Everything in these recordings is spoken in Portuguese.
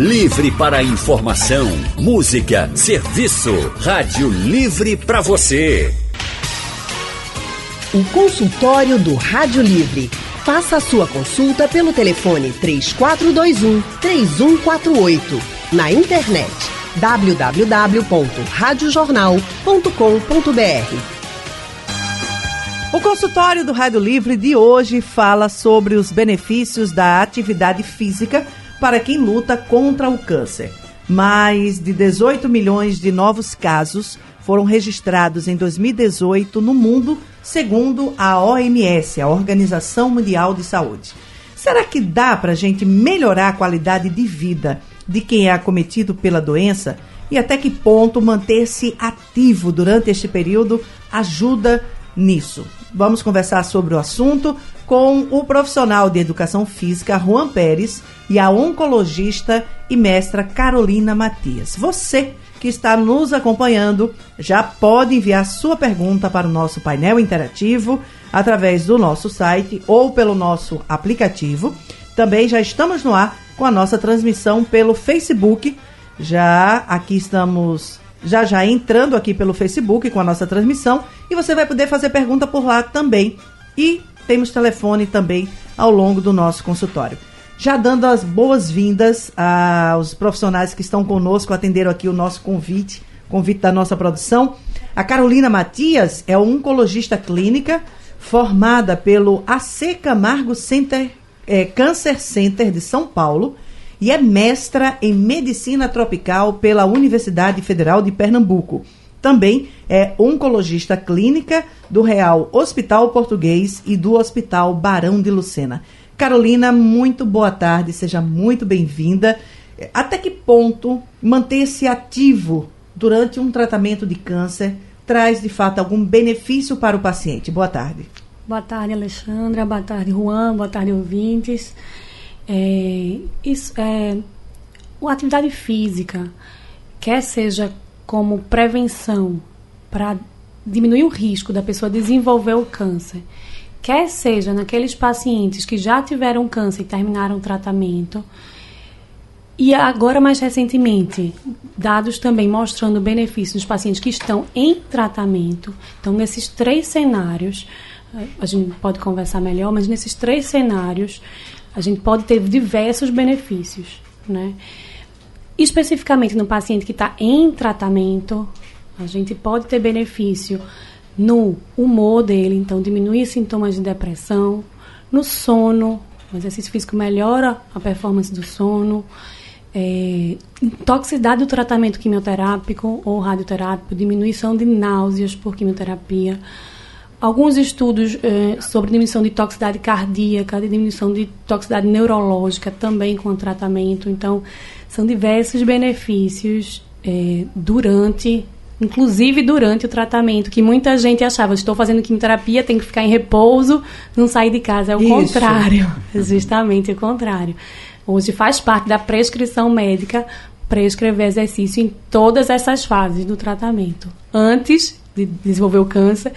Livre para informação, música, serviço. Rádio Livre para você. O consultório do Rádio Livre. Faça a sua consulta pelo telefone 3421 3148. Na internet www.radiojornal.com.br. O consultório do Rádio Livre de hoje fala sobre os benefícios da atividade física para quem luta contra o câncer. Mais de 18 milhões de novos casos foram registrados em 2018 no mundo, segundo a OMS, a Organização Mundial de Saúde. Será que dá para a gente melhorar a qualidade de vida de quem é acometido pela doença? E até que ponto manter-se ativo durante este período ajuda nisso? Vamos conversar sobre o assunto com o profissional de educação física Juan Pérez e a oncologista e mestra Carolina Matias. Você que está nos acompanhando já pode enviar sua pergunta para o nosso painel interativo através do nosso site ou pelo nosso aplicativo. Também já estamos no ar com a nossa transmissão pelo Facebook. Já aqui estamos já já entrando aqui pelo Facebook com a nossa transmissão e você vai poder fazer pergunta por lá também. E temos telefone também ao longo do nosso consultório. Já dando as boas-vindas aos profissionais que estão conosco, atenderam aqui o nosso convite, convite da nossa produção. A Carolina Matias é oncologista clínica formada pelo AC Camargo Center, é, Cancer Center de São Paulo e é mestra em medicina tropical pela Universidade Federal de Pernambuco. Também é oncologista clínica do Real Hospital Português e do Hospital Barão de Lucena. Carolina, muito boa tarde, seja muito bem-vinda. Até que ponto manter-se ativo durante um tratamento de câncer traz de fato algum benefício para o paciente? Boa tarde. Boa tarde, Alexandra. Boa tarde, Juan. Boa tarde, ouvintes. É, isso, é, a atividade física, quer seja como prevenção para diminuir o risco da pessoa desenvolver o câncer, quer seja naqueles pacientes que já tiveram câncer e terminaram o tratamento, e agora mais recentemente, dados também mostrando benefícios dos pacientes que estão em tratamento. Então, nesses três cenários, a gente pode conversar melhor, mas nesses três cenários, a gente pode ter diversos benefícios, né? Especificamente no paciente que está em tratamento, a gente pode ter benefício no humor dele, então diminuir sintomas de depressão, no sono, o exercício físico melhora a performance do sono, é, toxicidade do tratamento quimioterápico ou radioterápico, diminuição de náuseas por quimioterapia. Alguns estudos é, sobre diminuição de toxicidade cardíaca, de diminuição de toxicidade neurológica também com o tratamento. Então, são diversos benefícios é, durante inclusive durante o tratamento, que muita gente achava, estou fazendo quimioterapia, tenho que ficar em repouso, não sair de casa. É o Isso. contrário, justamente o contrário. Hoje faz parte da prescrição médica prescrever exercício em todas essas fases do tratamento. Antes de desenvolver o câncer,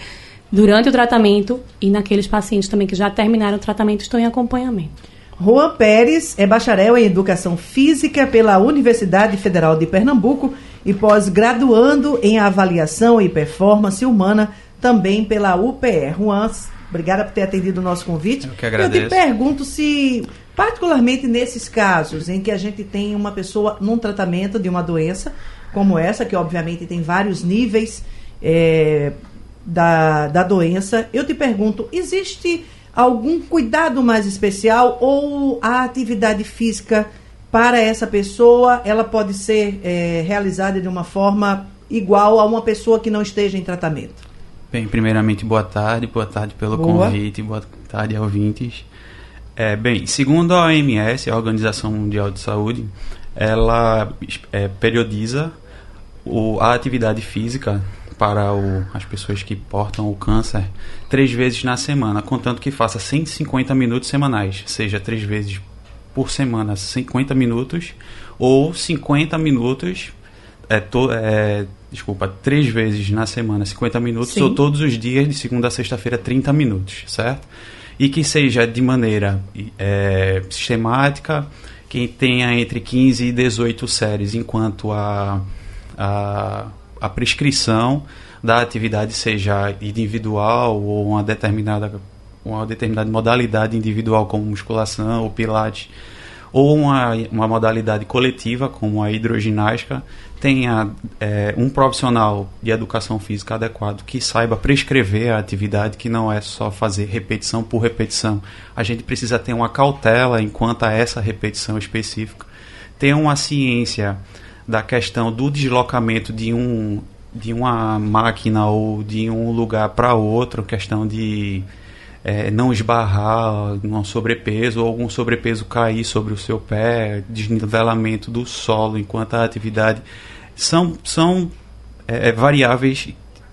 durante o tratamento e naqueles pacientes também que já terminaram o tratamento estão em acompanhamento. Juan Pérez é bacharel em Educação Física pela Universidade Federal de Pernambuco e pós-graduando em Avaliação e Performance Humana também pela UPR. Juan, obrigada por ter atendido o nosso convite. Eu que agradeço. Eu te pergunto se, particularmente nesses casos em que a gente tem uma pessoa num tratamento de uma doença como essa, que obviamente tem vários níveis é, da, da doença, eu te pergunto, existe algum cuidado mais especial ou a atividade física para essa pessoa ela pode ser é, realizada de uma forma igual a uma pessoa que não esteja em tratamento? Bem, primeiramente, boa tarde, boa tarde pelo boa. convite, boa tarde, ouvintes. É, bem, segundo a OMS, a Organização Mundial de Saúde, ela é, periodiza o, a atividade física para o, as pessoas que portam o câncer três vezes na semana, contanto que faça 150 minutos semanais, seja três vezes por semana 50 minutos ou 50 minutos é, to, é, desculpa, três vezes na semana 50 minutos Sim. ou todos os dias de segunda a sexta-feira 30 minutos, certo? E que seja de maneira é, sistemática, que tenha entre 15 e 18 séries, enquanto a, a, a prescrição da atividade seja individual ou uma determinada, uma determinada modalidade individual, como musculação ou pilates, ou uma, uma modalidade coletiva, como a hidroginástica, tenha é, um profissional de educação física adequado que saiba prescrever a atividade, que não é só fazer repetição por repetição. A gente precisa ter uma cautela enquanto a essa repetição específica, ter uma ciência da questão do deslocamento de um de uma máquina ou de um lugar para outro, questão de é, não esbarrar num sobrepeso ou algum sobrepeso cair sobre o seu pé, desnivelamento do solo enquanto a atividade são, são é, é, variáveis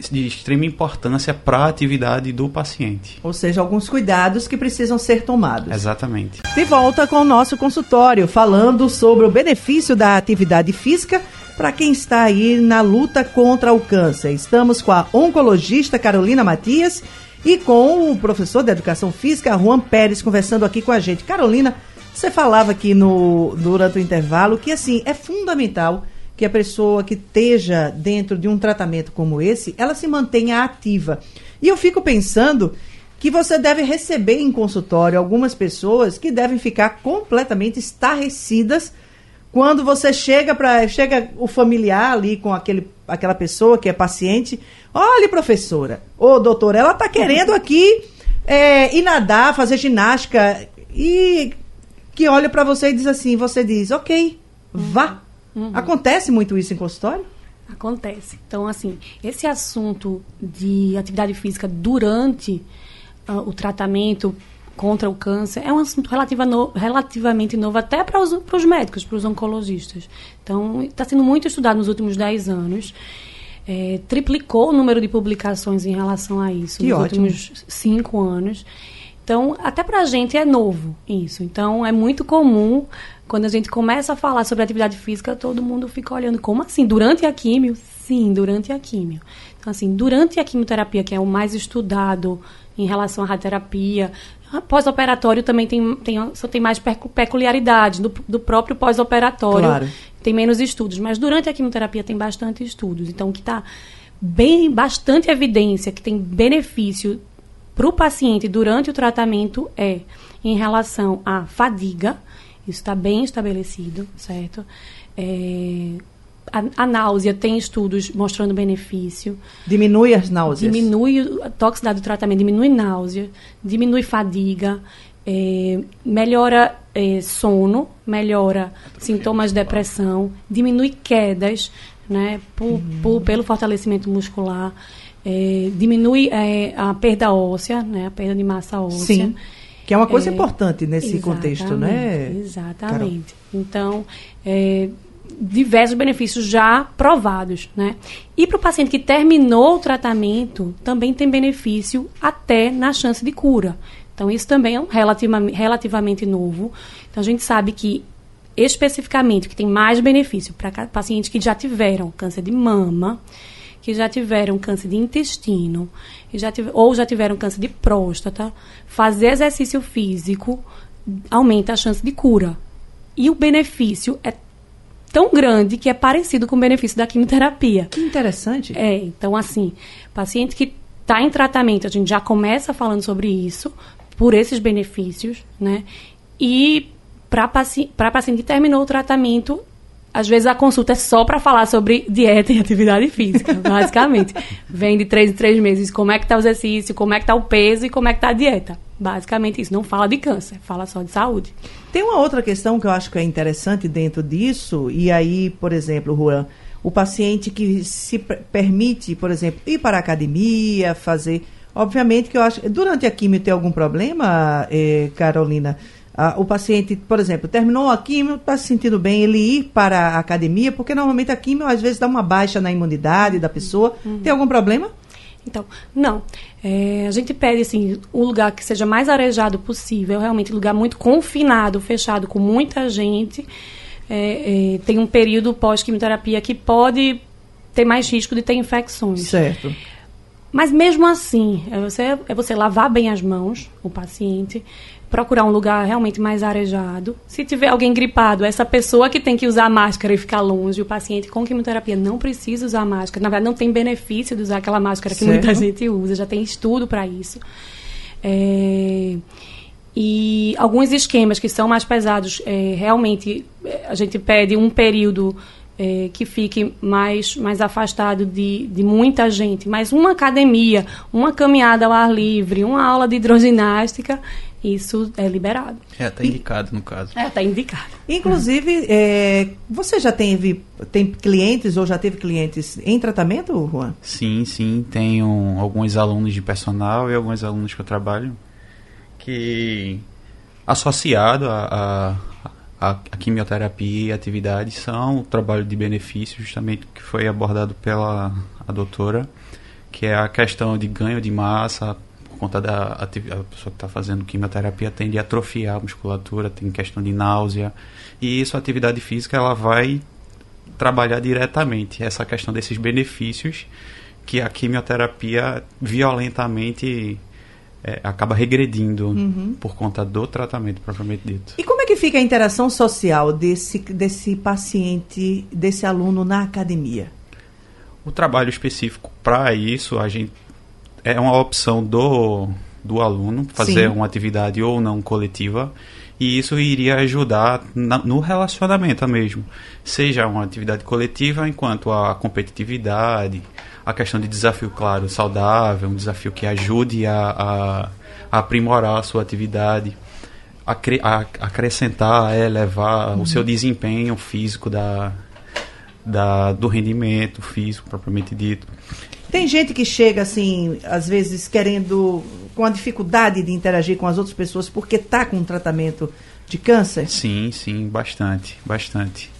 de extrema importância para a atividade do paciente. Ou seja, alguns cuidados que precisam ser tomados. Exatamente. De volta com o nosso consultório, falando sobre o benefício da atividade física para quem está aí na luta contra o câncer. Estamos com a oncologista Carolina Matias e com o professor de Educação Física, Juan Pérez, conversando aqui com a gente. Carolina, você falava aqui no, durante o intervalo que, assim, é fundamental que a pessoa que esteja dentro de um tratamento como esse, ela se mantenha ativa. E eu fico pensando que você deve receber em consultório algumas pessoas que devem ficar completamente estarrecidas quando você chega para chega o familiar ali com aquele, aquela pessoa que é paciente, olha professora, ô doutora, ela está querendo aqui é, ir nadar, fazer ginástica e que olha para você e diz assim, você diz, ok, vá, Uhum. Acontece muito isso em consultório? Acontece. Então, assim, esse assunto de atividade física durante uh, o tratamento contra o câncer é um assunto relativa no, relativamente novo até para os, para os médicos, para os oncologistas. Então, está sendo muito estudado nos últimos 10 anos. É, triplicou o número de publicações em relação a isso que nos ótimo. últimos cinco anos. Então, até para a gente é novo isso. Então, é muito comum quando a gente começa a falar sobre atividade física, todo mundo fica olhando, como assim? Durante a químio? Sim, durante a químio. Então, assim, durante a quimioterapia, que é o mais estudado em relação à radioterapia, pós-operatório também tem, tem, só tem mais peculiaridade do, do próprio pós-operatório. Claro. Tem menos estudos, mas durante a quimioterapia tem bastante estudos. Então, o que está bem, bastante evidência que tem benefício para o paciente durante o tratamento é em relação à fadiga, isso está bem estabelecido, certo? É, a, a, náusea tem estudos mostrando benefício. Diminui as náuseas? Diminui a toxicidade do tratamento, diminui náusea, diminui fadiga, é, melhora é, sono, melhora sintomas de depressão, diminui quedas, né, por, uhum. por pelo fortalecimento muscular, é, diminui é, a perda óssea, né, a perda de massa óssea. Sim. Que é uma coisa é, importante nesse contexto, né? Exatamente. Carol? Então, é, diversos benefícios já provados, né? E para o paciente que terminou o tratamento, também tem benefício até na chance de cura. Então, isso também é um relativamente, relativamente novo. Então, a gente sabe que, especificamente, que tem mais benefício para pacientes que já tiveram câncer de mama, que já tiveram câncer de intestino já tive, ou já tiveram câncer de próstata, fazer exercício físico aumenta a chance de cura. E o benefício é tão grande que é parecido com o benefício da quimioterapia. Que interessante. É, então assim, paciente que está em tratamento, a gente já começa falando sobre isso, por esses benefícios, né? E para paci paciente que terminou o tratamento, às vezes a consulta é só para falar sobre dieta e atividade física, basicamente. Vem de três em três meses como é que tá o exercício, como é que tá o peso e como é que tá a dieta. Basicamente isso. Não fala de câncer, fala só de saúde. Tem uma outra questão que eu acho que é interessante dentro disso, e aí, por exemplo, Juan, o paciente que se permite, por exemplo, ir para a academia, fazer. Obviamente que eu acho. Durante a quimio tem algum problema, eh, Carolina? Ah, o paciente, por exemplo, terminou a quimio, está se sentindo bem, ele ir para a academia, porque normalmente a quimio às vezes dá uma baixa na imunidade da pessoa. Uhum. Tem algum problema? Então, não. É, a gente pede, assim, um lugar que seja mais arejado possível, realmente um lugar muito confinado, fechado, com muita gente. É, é, tem um período pós-quimioterapia que pode ter mais risco de ter infecções. Certo. Mas mesmo assim, é você, é você lavar bem as mãos, o paciente, procurar um lugar realmente mais arejado. Se tiver alguém gripado, essa pessoa que tem que usar máscara e ficar longe, o paciente com quimioterapia não precisa usar máscara. Na verdade, não tem benefício de usar aquela máscara que certo. muita gente usa, já tem estudo para isso. É, e alguns esquemas que são mais pesados, é, realmente é, a gente pede um período é, que fique mais, mais afastado de, de muita gente. Mas uma academia, uma caminhada ao ar livre, uma aula de hidroginástica, isso é liberado. É, está indicado no caso. É, está indicado. Inclusive, é, você já teve tem clientes ou já teve clientes em tratamento, Juan? Sim, sim. Tenho alguns alunos de personal e alguns alunos que eu trabalho que associado a, a, a quimioterapia e atividades são o trabalho de benefício justamente que foi abordado pela a doutora, que é a questão de ganho de massa por conta da a pessoa que está fazendo quimioterapia tende a atrofiar a musculatura, tem questão de náusea e isso a atividade física ela vai trabalhar diretamente essa questão desses benefícios que a quimioterapia violentamente é, acaba regredindo uhum. por conta do tratamento propriamente dito. E como é que fica a interação social desse, desse paciente, desse aluno na academia? O trabalho específico para isso, a gente é uma opção do, do aluno fazer Sim. uma atividade ou não coletiva e isso iria ajudar na, no relacionamento mesmo, seja uma atividade coletiva enquanto a competitividade, a questão de desafio, claro, saudável, um desafio que ajude a, a, a aprimorar a sua atividade, a, a acrescentar, a elevar uhum. o seu desempenho físico da, da, do rendimento físico propriamente dito. Tem gente que chega assim, às vezes querendo, com a dificuldade de interagir com as outras pessoas porque está com um tratamento de câncer? Sim, sim, bastante, bastante.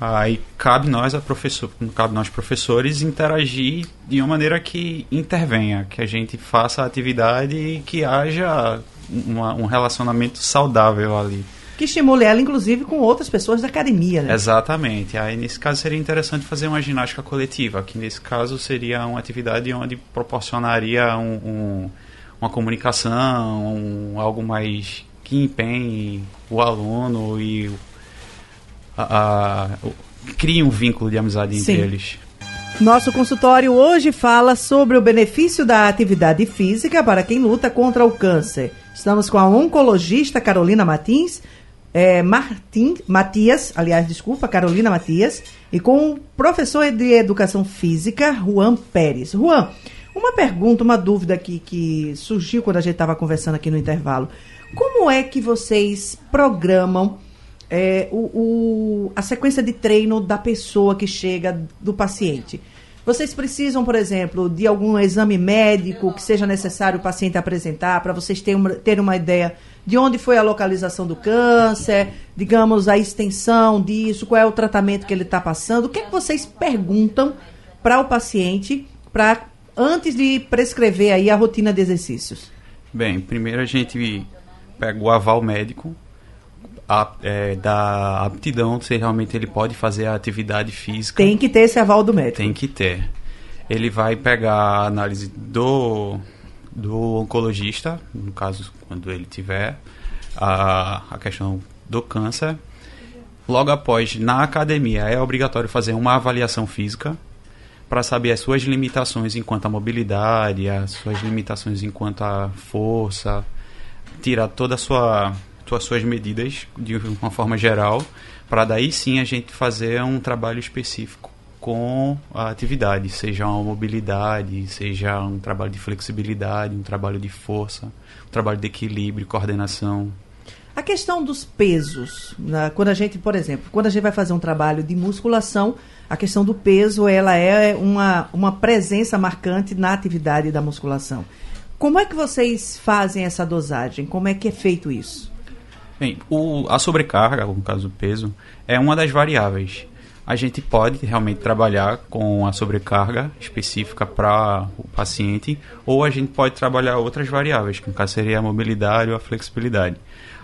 Aí cabe nós, a professor, cabe nós professores interagir de uma maneira que intervenha, que a gente faça a atividade e que haja uma, um relacionamento saudável ali. Que estimule ela, inclusive, com outras pessoas da academia, né? Exatamente. Aí, nesse caso, seria interessante fazer uma ginástica coletiva, que nesse caso seria uma atividade onde proporcionaria um, um, uma comunicação, um, algo mais que empenhe o aluno e a, a, cria um vínculo de amizade Sim. entre eles. Nosso consultório hoje fala sobre o benefício da atividade física para quem luta contra o câncer. Estamos com a oncologista Carolina Martins, é, Martim, Matias, aliás, desculpa, Carolina Matias, e com o professor de Educação Física, Juan Pérez. Juan, uma pergunta, uma dúvida aqui que surgiu quando a gente estava conversando aqui no intervalo. Como é que vocês programam é, o, o, a sequência de treino da pessoa que chega, do paciente. Vocês precisam, por exemplo, de algum exame médico que seja necessário o paciente apresentar para vocês terem uma, uma ideia de onde foi a localização do câncer, digamos, a extensão disso, qual é o tratamento que ele está passando. O que, é que vocês perguntam para o paciente para antes de prescrever aí a rotina de exercícios? Bem, primeiro a gente pega o aval médico a, é, da aptidão, se realmente ele pode fazer a atividade física. Tem que ter esse aval do médico. Tem que ter. Ele vai pegar a análise do, do oncologista, no caso, quando ele tiver a, a questão do câncer. Logo após, na academia, é obrigatório fazer uma avaliação física para saber as suas limitações enquanto a mobilidade, as suas limitações enquanto a força, tirar toda a sua as suas medidas de uma forma geral, para daí sim a gente fazer um trabalho específico com a atividade, seja uma mobilidade, seja um trabalho de flexibilidade, um trabalho de força, um trabalho de equilíbrio, coordenação. A questão dos pesos, né? quando a gente, por exemplo, quando a gente vai fazer um trabalho de musculação, a questão do peso ela é uma, uma presença marcante na atividade da musculação. Como é que vocês fazem essa dosagem? Como é que é feito isso? Bem, o, a sobrecarga, no caso do peso, é uma das variáveis. a gente pode realmente trabalhar com a sobrecarga específica para o paciente, ou a gente pode trabalhar outras variáveis, que no caso seria a mobilidade ou a flexibilidade.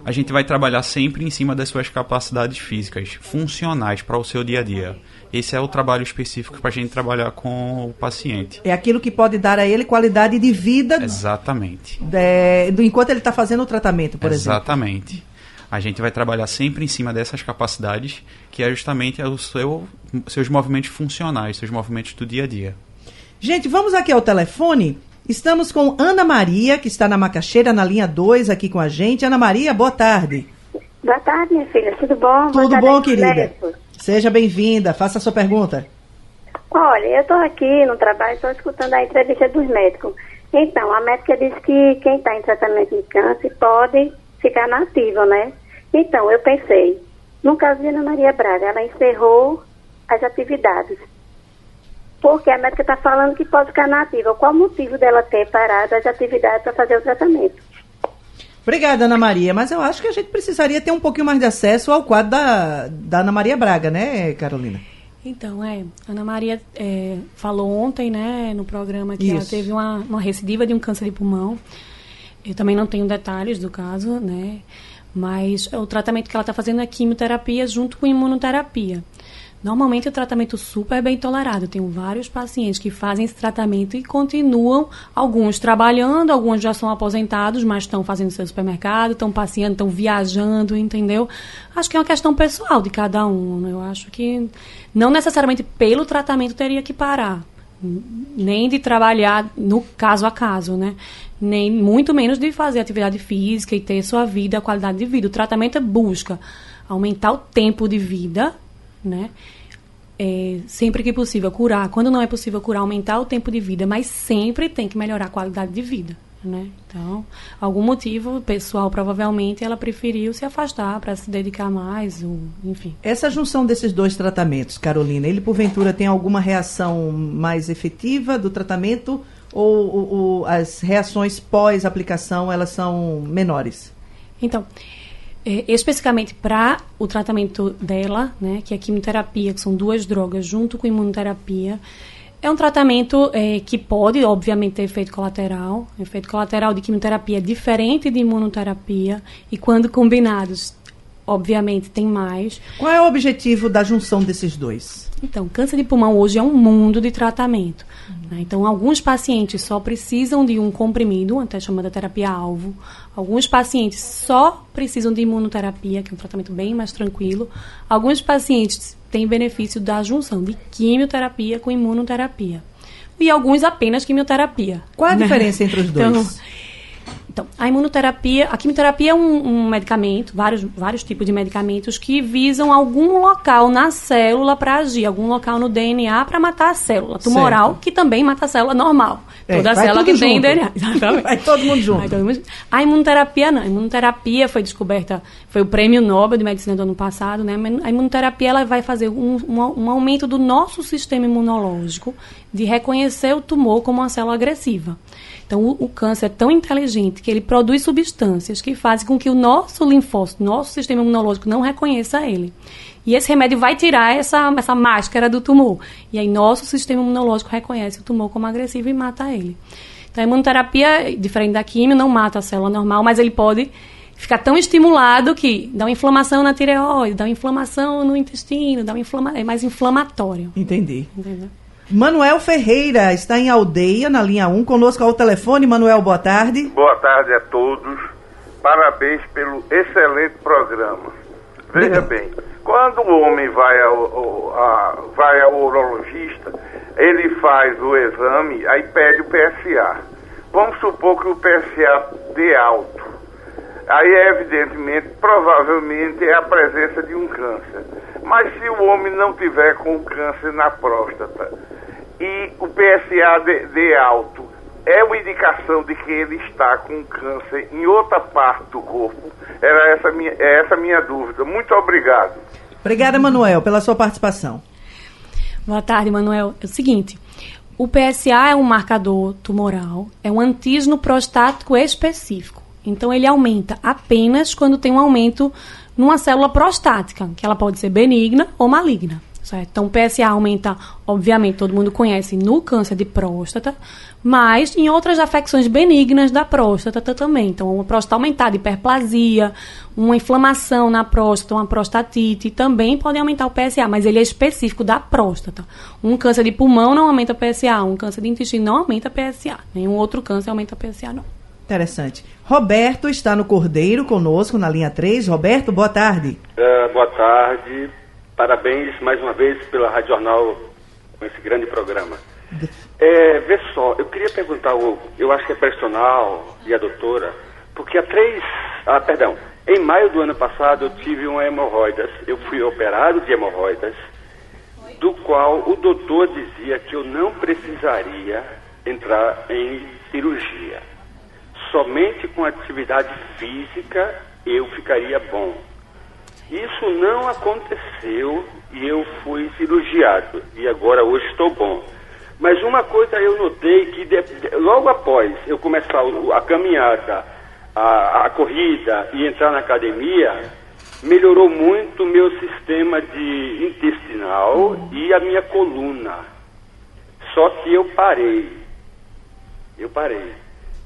A gente vai trabalhar sempre em cima das suas capacidades físicas, funcionais para o seu dia a dia. Esse é o trabalho específico para a gente trabalhar com o paciente. É aquilo que pode dar a ele qualidade de vida. Exatamente. De, enquanto ele está fazendo o tratamento, por Exatamente. exemplo. Exatamente. A gente vai trabalhar sempre em cima dessas capacidades, que é justamente os seu, seus movimentos funcionais, seus movimentos do dia a dia. Gente, vamos aqui ao telefone. Estamos com Ana Maria, que está na Macaxeira, na linha 2, aqui com a gente. Ana Maria, boa tarde. Boa tarde, minha filha. Tudo bom? Tudo bom, querida? Seja bem-vinda. Faça a sua pergunta. Olha, eu estou aqui no trabalho, estou escutando a entrevista dos médicos. Então, a médica disse que quem está em tratamento de câncer pode ficar nativo, né? Então, eu pensei, no caso de Ana Maria Braga, ela encerrou as atividades. Porque a médica está falando que pode ficar nativa. Qual o motivo dela ter parado as atividades para fazer o tratamento? Obrigada, Ana Maria. Mas eu acho que a gente precisaria ter um pouquinho mais de acesso ao quadro da, da Ana Maria Braga, né, Carolina? Então, é, Ana Maria é, falou ontem, né, no programa que Isso. ela teve uma, uma recidiva de um câncer de pulmão. Eu também não tenho detalhes do caso, né, mas o tratamento que ela está fazendo é quimioterapia junto com imunoterapia. Normalmente é um tratamento super bem tolerado. Eu tenho vários pacientes que fazem esse tratamento e continuam, alguns trabalhando, alguns já são aposentados, mas estão fazendo seu supermercado, estão passeando, estão viajando, entendeu? Acho que é uma questão pessoal de cada um. Né? Eu acho que não necessariamente pelo tratamento teria que parar. Nem de trabalhar no caso a caso, né? Nem muito menos de fazer atividade física e ter sua vida, a qualidade de vida. O tratamento é busca aumentar o tempo de vida, né? É, sempre que possível curar. Quando não é possível curar, aumentar o tempo de vida, mas sempre tem que melhorar a qualidade de vida. Né? Então, algum motivo pessoal, provavelmente, ela preferiu se afastar para se dedicar mais, ou, enfim. Essa junção desses dois tratamentos, Carolina, ele porventura tem alguma reação mais efetiva do tratamento ou, ou, ou as reações pós-aplicação elas são menores? Então, é, especificamente para o tratamento dela, né, que é a quimioterapia, que são duas drogas junto com imunoterapia, é um tratamento é, que pode, obviamente, ter efeito colateral. Efeito colateral de quimioterapia é diferente de imunoterapia e quando combinados, obviamente, tem mais. Qual é o objetivo da junção desses dois? Então, câncer de pulmão hoje é um mundo de tratamento. Né? Então, alguns pacientes só precisam de um comprimido, até chamada terapia-alvo. Alguns pacientes só precisam de imunoterapia, que é um tratamento bem mais tranquilo. Alguns pacientes têm benefício da junção de quimioterapia com imunoterapia. E alguns apenas quimioterapia. Qual a né? diferença entre os dois? Então, então, a imunoterapia, a quimioterapia é um, um, medicamento, vários, vários tipos de medicamentos que visam algum local na célula para agir, algum local no DNA para matar a célula tumoral, certo. que também mata a célula normal. É, Toda célula que junto. tem DNA. Exatamente. Vai todo mundo junto. Todo mundo... A imunoterapia não. A imunoterapia foi descoberta, foi o prêmio Nobel de Medicina do ano passado, né? A imunoterapia ela vai fazer um, um, um aumento do nosso sistema imunológico de reconhecer o tumor como uma célula agressiva. Então, o, o, câncer é tão inteligente que ele produz substâncias que fazem com que o nosso linfócito, nosso sistema imunológico, não reconheça ele. E esse remédio vai tirar essa, essa máscara do tumor. E aí, nosso sistema imunológico reconhece o tumor como agressivo e mata ele. Então, a imunoterapia, diferente da quimio, não mata a célula normal, mas ele pode ficar tão estimulado que dá uma inflamação na tireoide, dá uma inflamação no intestino, dá uma inflama é mais inflamatório. Entendi. Entendeu? Manuel Ferreira está em aldeia, na linha 1, conosco ao telefone. Manuel, boa tarde. Boa tarde a todos. Parabéns pelo excelente programa. Veja bem, quando o homem vai ao, ao, a, vai ao urologista, ele faz o exame, aí pede o PSA. Vamos supor que o PSA dê alto. Aí, evidentemente, provavelmente é a presença de um câncer. Mas se o homem não tiver com câncer na próstata e o PSA de, de alto é uma indicação de que ele está com câncer em outra parte do corpo? Era essa minha, é essa minha dúvida. Muito obrigado. Obrigada, Manuel, pela sua participação. Boa tarde, Manuel. É o seguinte, o PSA é um marcador tumoral, é um antígeno prostático específico. Então, ele aumenta apenas quando tem um aumento numa célula prostática, que ela pode ser benigna ou maligna. Certo? Então, o PSA aumenta, obviamente, todo mundo conhece no câncer de próstata, mas em outras afecções benignas da próstata também. Então, uma próstata aumentada, hiperplasia, uma inflamação na próstata, uma prostatite, também podem aumentar o PSA, mas ele é específico da próstata. Um câncer de pulmão não aumenta o PSA, um câncer de intestino não aumenta o PSA, nenhum outro câncer aumenta o PSA, não. Interessante. Roberto está no Cordeiro conosco na linha 3. Roberto, boa tarde. Uh, boa tarde. Parabéns mais uma vez pela Rádio Jornal com esse grande programa. É, vê só, eu queria perguntar, eu acho que é personal e a doutora, porque há três, ah, perdão, em maio do ano passado eu tive uma hemorroidas, eu fui operado de hemorroidas, do qual o doutor dizia que eu não precisaria entrar em cirurgia. Somente com atividade física eu ficaria bom. Isso não aconteceu e eu fui cirurgiado e agora hoje estou bom. Mas uma coisa eu notei que de, de, logo após eu começar a caminhada, a, a corrida e entrar na academia, melhorou muito o meu sistema de intestinal e a minha coluna. Só que eu parei. Eu parei.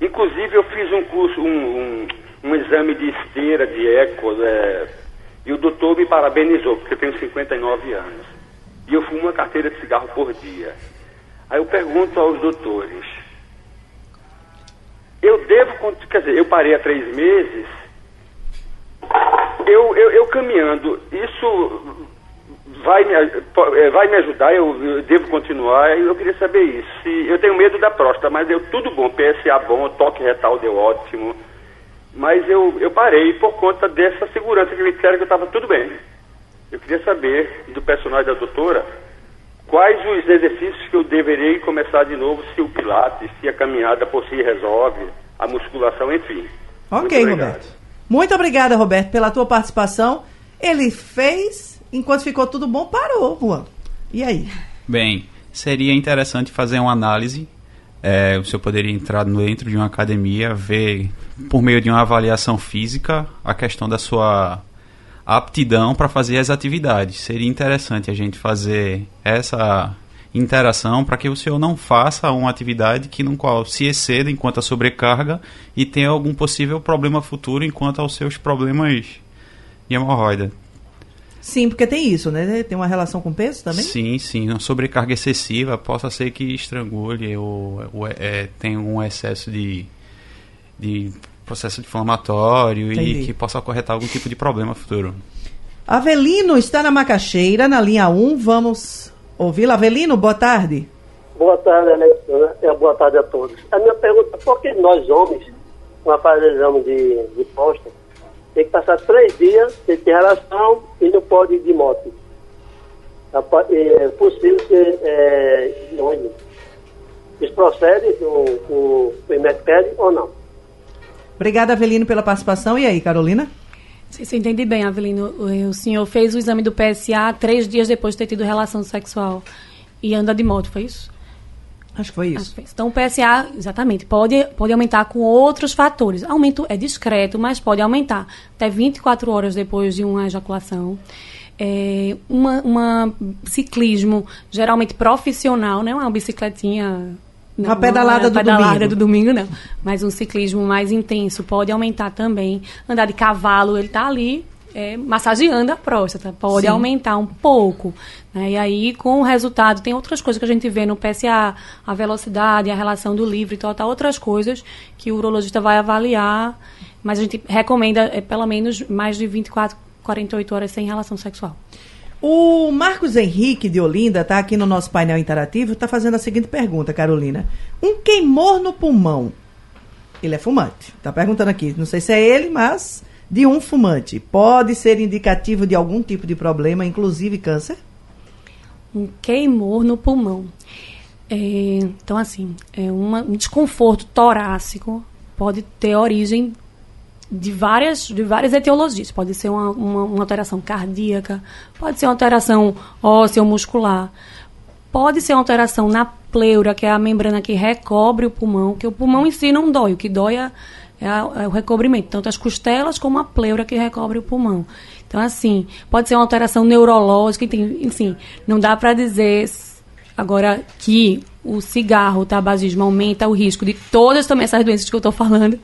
Inclusive eu fiz um curso, um, um, um exame de esteira, de eco, é, e o doutor me parabenizou, porque eu tenho 59 anos. E eu fumo uma carteira de cigarro por dia. Aí eu pergunto aos doutores, eu devo, quer dizer, eu parei há três meses, eu, eu, eu caminhando, isso vai me, é, vai me ajudar, eu, eu, devo continuar, eu queria saber isso. Eu tenho medo da próstata, mas deu tudo bom, PSA bom, toque retal deu ótimo. Mas eu, eu parei por conta dessa segurança que me disseram que eu estava tudo bem. Eu queria saber do personal da doutora quais os exercícios que eu deveria começar de novo, se o pilates, se a caminhada por si resolve, a musculação, enfim. Ok, Muito Roberto. Muito obrigada, Roberto, pela tua participação. Ele fez, enquanto ficou tudo bom, parou, Juan. E aí? Bem, seria interessante fazer uma análise é, o senhor poderia entrar dentro de uma academia, ver por meio de uma avaliação física a questão da sua aptidão para fazer as atividades. Seria interessante a gente fazer essa interação para que o senhor não faça uma atividade que no qual se exceda enquanto a sobrecarga e tenha algum possível problema futuro enquanto aos seus problemas de hemorroida. Sim, porque tem isso, né? Tem uma relação com peso também? Sim, sim. Uma sobrecarga excessiva possa ser que estrangule ou, ou é, tenha um excesso de, de processo inflamatório Entendi. e que possa acarretar algum tipo de problema futuro. Avelino está na Macaxeira, na linha 1. Vamos ouvi-lo. Avelino, boa tarde. Boa tarde, Alexandra. É, boa tarde a todos. A minha pergunta é por que nós, homens, com aparelhamos de, de posta, tem que passar três dias sem ter relação e não pode ir de moto. É possível ser é, ônibus. Isso procede com o pede ou não? Obrigada, Avelino, pela participação. E aí, Carolina? Se você entende bem, Avelino, o senhor fez o exame do PSA três dias depois de ter tido relação sexual e anda de moto, foi isso? Acho que foi isso. Então, o PSA, exatamente, pode, pode aumentar com outros fatores. Aumento é discreto, mas pode aumentar até 24 horas depois de uma ejaculação. É, uma, uma ciclismo geralmente profissional, não é uma bicicletinha não, uma pedalada, é do, pedalada domingo. do domingo, não. Mas um ciclismo mais intenso pode aumentar também. Andar de cavalo, ele está ali é, massageando a próstata. Pode Sim. aumentar um pouco. Né? E aí, com o resultado, tem outras coisas que a gente vê no PSA, a velocidade, a relação do livre, total, outras coisas que o urologista vai avaliar. Mas a gente recomenda é, pelo menos mais de 24, 48 horas sem relação sexual. O Marcos Henrique de Olinda está aqui no nosso painel interativo, está fazendo a seguinte pergunta, Carolina. Um queimor no pulmão, ele é fumante. Está perguntando aqui, não sei se é ele, mas de um fumante pode ser indicativo de algum tipo de problema, inclusive câncer? Um queimor no pulmão. É, então, assim, é uma, um desconforto torácico pode ter origem de várias, de várias etiologias. Pode ser uma, uma, uma alteração cardíaca, pode ser uma alteração óssea ou muscular, pode ser uma alteração na pleura, que é a membrana que recobre o pulmão, que o pulmão em si não dói, o que dói é é, a, é o recobrimento, tanto as costelas como a pleura que recobre o pulmão. Então, assim, pode ser uma alteração neurológica, enfim, não dá para dizer agora que o cigarro, o tabagismo aumenta o risco de todas também essas doenças que eu estou falando,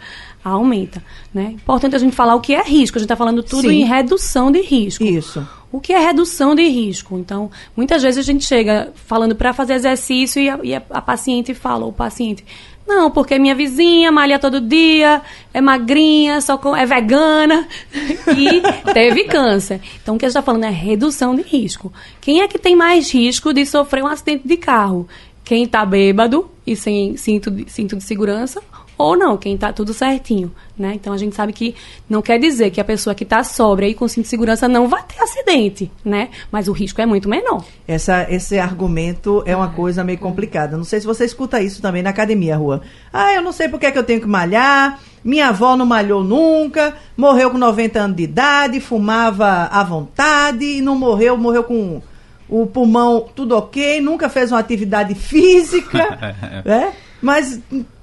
aumenta, né? Importante a gente falar o que é risco, a gente está falando tudo Sim. em redução de risco. Isso. O que é redução de risco? Então, muitas vezes a gente chega falando para fazer exercício e a, e a, a paciente fala, o paciente, não, porque minha vizinha malha todo dia, é magrinha, só com, é vegana e teve câncer. Então, o que a gente está falando é redução de risco. Quem é que tem mais risco de sofrer um acidente de carro? Quem está bêbado e sem cinto de, cinto de segurança ou não, quem está tudo certinho, né? Então a gente sabe que não quer dizer que a pessoa que está sóbria e com cinto de segurança não vai ter acidente, né? Mas o risco é muito menor. Essa, esse argumento é uma coisa meio complicada. Não sei se você escuta isso também na academia, Rua. Ah, eu não sei porque é que eu tenho que malhar. Minha avó não malhou nunca, morreu com 90 anos de idade, fumava à vontade e não morreu, morreu com o pulmão tudo ok, nunca fez uma atividade física, né? Mas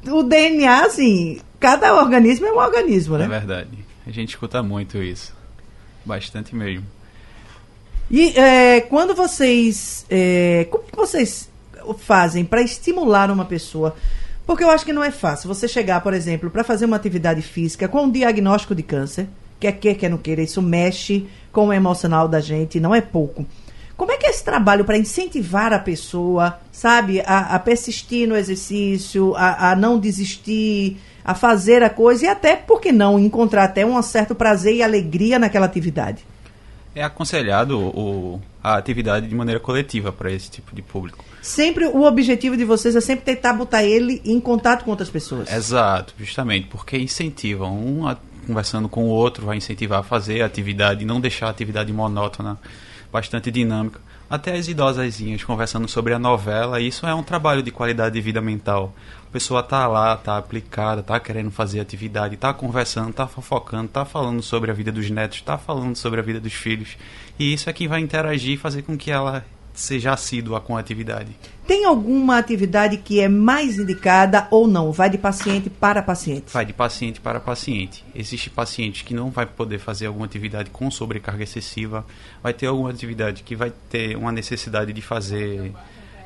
o DNA, assim, cada organismo é um organismo, né? É verdade. A gente escuta muito isso. Bastante mesmo. E é, quando vocês. É, como que vocês fazem para estimular uma pessoa? Porque eu acho que não é fácil você chegar, por exemplo, para fazer uma atividade física com um diagnóstico de câncer, quer quer, quer não queira, isso mexe com o emocional da gente, não é pouco. Como é que é esse trabalho para incentivar a pessoa, sabe, a, a persistir no exercício, a, a, não desistir, a fazer a coisa e até, por que não, encontrar até um certo prazer e alegria naquela atividade? É aconselhado o, a atividade de maneira coletiva para esse tipo de público. Sempre o objetivo de vocês é sempre tentar botar ele em contato com outras pessoas. Exato, justamente, porque incentiva um a, conversando com o outro, vai incentivar a fazer a atividade, não deixar a atividade monótona bastante dinâmica. Até as idosazinhas conversando sobre a novela, isso é um trabalho de qualidade de vida mental. A pessoa tá lá, tá aplicada, tá querendo fazer atividade, tá conversando, tá fofocando, tá falando sobre a vida dos netos, tá falando sobre a vida dos filhos. E isso é que vai interagir e fazer com que ela seja assídua com a atividade. Tem alguma atividade que é mais indicada ou não? Vai de paciente para paciente? Vai de paciente para paciente. Existe paciente que não vai poder fazer alguma atividade com sobrecarga excessiva, vai ter alguma atividade que vai ter uma necessidade de fazer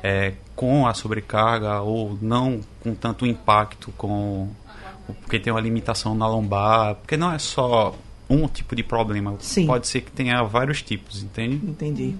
é, com a sobrecarga ou não com tanto impacto, com porque tem uma limitação na lombar, porque não é só um tipo de problema. Sim. Pode ser que tenha vários tipos, entende? Entendi.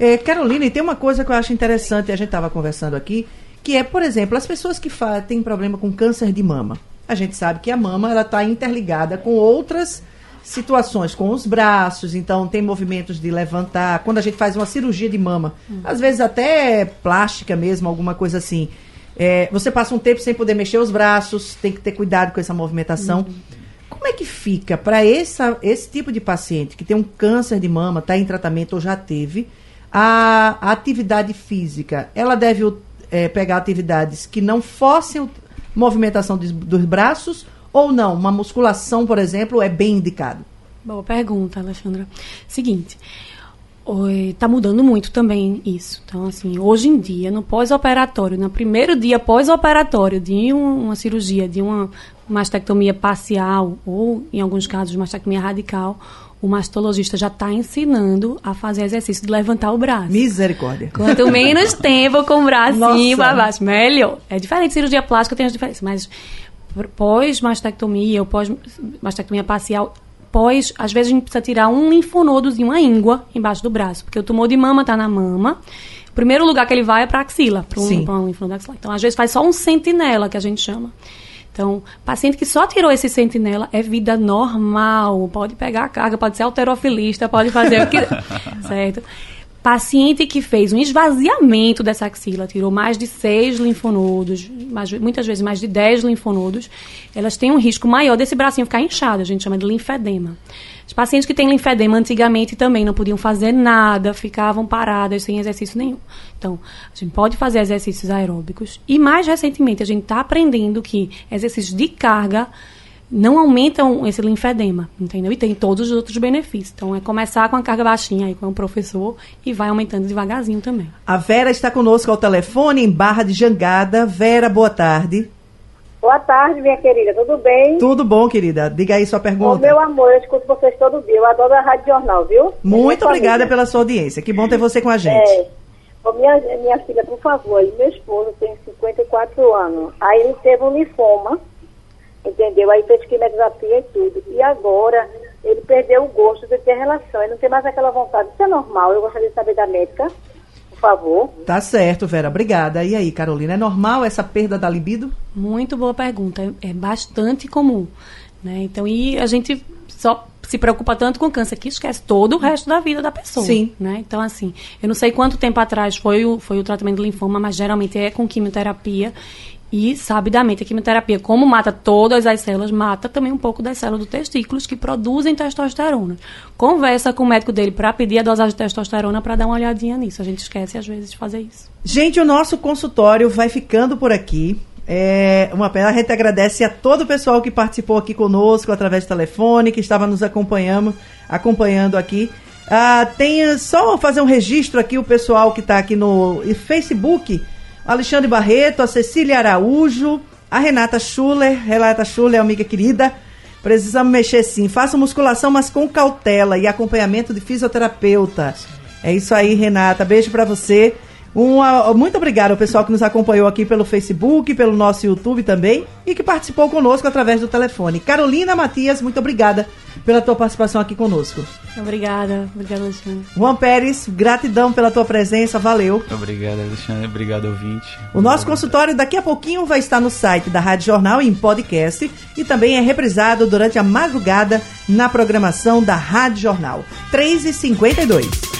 É, Carolina, e tem uma coisa que eu acho interessante, a gente estava conversando aqui, que é, por exemplo, as pessoas que têm problema com câncer de mama. A gente sabe que a mama ela está interligada com outras situações, com os braços, então tem movimentos de levantar. Quando a gente faz uma cirurgia de mama, uhum. às vezes até plástica mesmo, alguma coisa assim. É, você passa um tempo sem poder mexer os braços, tem que ter cuidado com essa movimentação. Uhum. Como é que fica para esse tipo de paciente que tem um câncer de mama, está em tratamento ou já teve, a, atividade física, ela deve é, pegar atividades que não fossem movimentação de, dos braços ou não? Uma musculação, por exemplo, é bem indicado? Boa pergunta, Alexandra. Seguinte, está mudando muito também isso. Então, assim, hoje em dia, no pós-operatório, no primeiro dia pós-operatório de um, uma cirurgia, de uma mastectomia parcial ou, em alguns casos, mastectomia radical, o mastologista já está ensinando a fazer exercício de levantar o braço. Misericórdia. Quanto menos tempo com o bracinho para baixo, melhor. É diferente, cirurgia plástica tem as diferenças, mas pós-mastectomia ou pós-mastectomia parcial, pós, às vezes a gente precisa tirar um linfonodozinho, uma íngua embaixo do braço, porque o tumor de mama está na mama. O primeiro lugar que ele vai é para a axila, para um, um linfonodo axilar. Então, às vezes faz só um sentinela, que a gente chama. Então, paciente que só tirou esse sentinela é vida normal. Pode pegar a carga, pode ser alterofilista, pode fazer o que. certo? Paciente que fez um esvaziamento dessa axila, tirou mais de seis linfonodos, mais, muitas vezes mais de dez linfonodos, elas têm um risco maior desse bracinho ficar inchado, a gente chama de linfedema. Os pacientes que têm linfedema antigamente também não podiam fazer nada, ficavam paradas sem exercício nenhum. Então, a gente pode fazer exercícios aeróbicos. E mais recentemente, a gente está aprendendo que exercícios de carga não aumentam esse linfedema, entendeu? E tem todos os outros benefícios. Então, é começar com a carga baixinha aí com o professor e vai aumentando devagarzinho também. A Vera está conosco ao telefone em Barra de Jangada. Vera, boa tarde. Boa tarde, minha querida, tudo bem? Tudo bom, querida. Diga aí sua pergunta. Ô, meu amor, eu escuto vocês todo dia. Eu adoro a Rádio Jornal, viu? Muito obrigada pela sua audiência. Que bom ter você com a gente. É. Ô, minha, minha filha, por favor, meu esposo tem 54 anos. Aí ele teve um linfoma, entendeu? Aí fez quimioterapia e tudo. E agora ele perdeu o gosto de ter relação. Ele não tem mais aquela vontade. Isso é normal. Eu gostaria de saber da médica favor. Tá certo, Vera. Obrigada. E aí, Carolina, é normal essa perda da libido? Muito boa pergunta. É bastante comum. Né? Então, e a gente só se preocupa tanto com câncer que esquece todo o resto da vida da pessoa. Sim. Né? Então, assim, eu não sei quanto tempo atrás foi o, foi o tratamento do linfoma, mas geralmente é com quimioterapia. E, sabidamente, a quimioterapia, como mata todas as células, mata também um pouco das células do testículos que produzem testosterona. Conversa com o médico dele para pedir a dosagem de testosterona para dar uma olhadinha nisso. A gente esquece, às vezes, de fazer isso. Gente, o nosso consultório vai ficando por aqui. É uma pena, a gente agradece a todo o pessoal que participou aqui conosco através do telefone, que estava nos acompanhando, acompanhando aqui. Ah, tem só fazer um registro aqui, o pessoal que está aqui no Facebook Alexandre Barreto, a Cecília Araújo, a Renata Schuller. Renata Schuller, amiga querida. Precisamos mexer sim. Faça musculação, mas com cautela e acompanhamento de fisioterapeuta. É isso aí, Renata. Beijo para você. Uma, muito obrigado ao pessoal que nos acompanhou aqui pelo Facebook, pelo nosso YouTube também e que participou conosco através do telefone. Carolina Matias, muito obrigada pela tua participação aqui conosco. Obrigada, obrigada, Alexandre. Juan Pérez, gratidão pela tua presença, valeu. Obrigado, Alexandre, obrigado, ouvinte. O nosso consultório daqui a pouquinho vai estar no site da Rádio Jornal em podcast e também é reprisado durante a madrugada na programação da Rádio Jornal. 3h52.